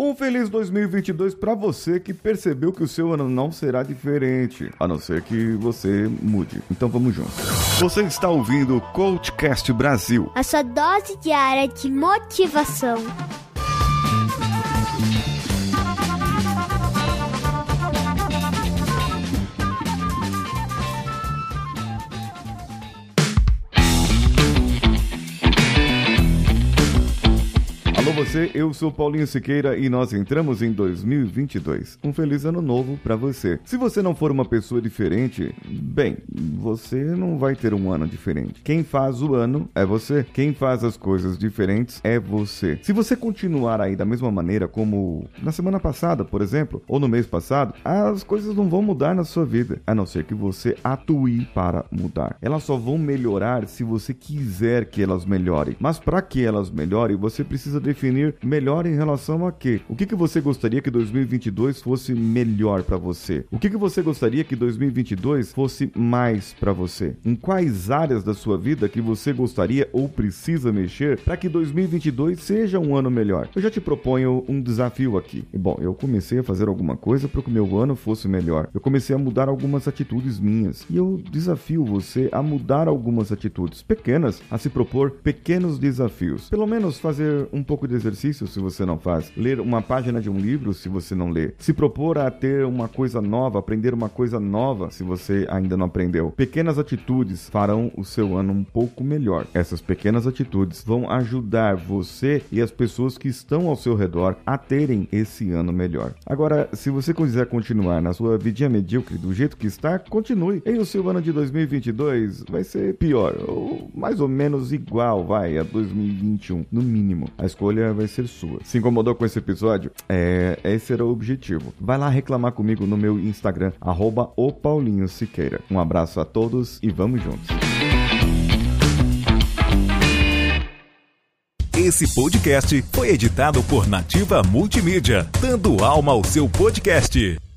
Um feliz 2022 para você que percebeu que o seu ano não será diferente, a não ser que você mude. Então vamos juntos. Você está ouvindo o Coachcast Brasil. A sua dose diária de motivação. Alô você, eu sou Paulinho Siqueira e nós entramos em 2022. Um feliz ano novo para você. Se você não for uma pessoa diferente, bem, você não vai ter um ano diferente. Quem faz o ano é você. Quem faz as coisas diferentes é você. Se você continuar aí da mesma maneira como na semana passada, por exemplo, ou no mês passado, as coisas não vão mudar na sua vida, a não ser que você atue para mudar. Elas só vão melhorar se você quiser que elas melhorem. Mas para que elas melhorem, você precisa definir definir melhor em relação a quê? O que, que você gostaria que 2022 fosse melhor para você? O que, que você gostaria que 2022 fosse mais para você? Em quais áreas da sua vida que você gostaria ou precisa mexer para que 2022 seja um ano melhor? Eu já te proponho um desafio aqui. Bom, eu comecei a fazer alguma coisa para que o meu ano fosse melhor. Eu comecei a mudar algumas atitudes minhas. E eu desafio você a mudar algumas atitudes pequenas, a se propor pequenos desafios. Pelo menos fazer um pouco de exercício se você não faz, ler uma página de um livro se você não lê, se propor a ter uma coisa nova, aprender uma coisa nova se você ainda não aprendeu. Pequenas atitudes farão o seu ano um pouco melhor. Essas pequenas atitudes vão ajudar você e as pessoas que estão ao seu redor a terem esse ano melhor. Agora, se você quiser continuar na sua vidinha medíocre do jeito que está, continue. E o seu ano de 2022 vai ser pior, ou mais ou menos igual, vai, a 2021, no mínimo. A escolha escolha vai ser sua. Se incomodou com esse episódio? É, esse era o objetivo. Vai lá reclamar comigo no meu Instagram, arroba o Paulinho Siqueira. Um abraço a todos e vamos juntos. Esse podcast foi editado por Nativa Multimídia, dando alma ao seu podcast.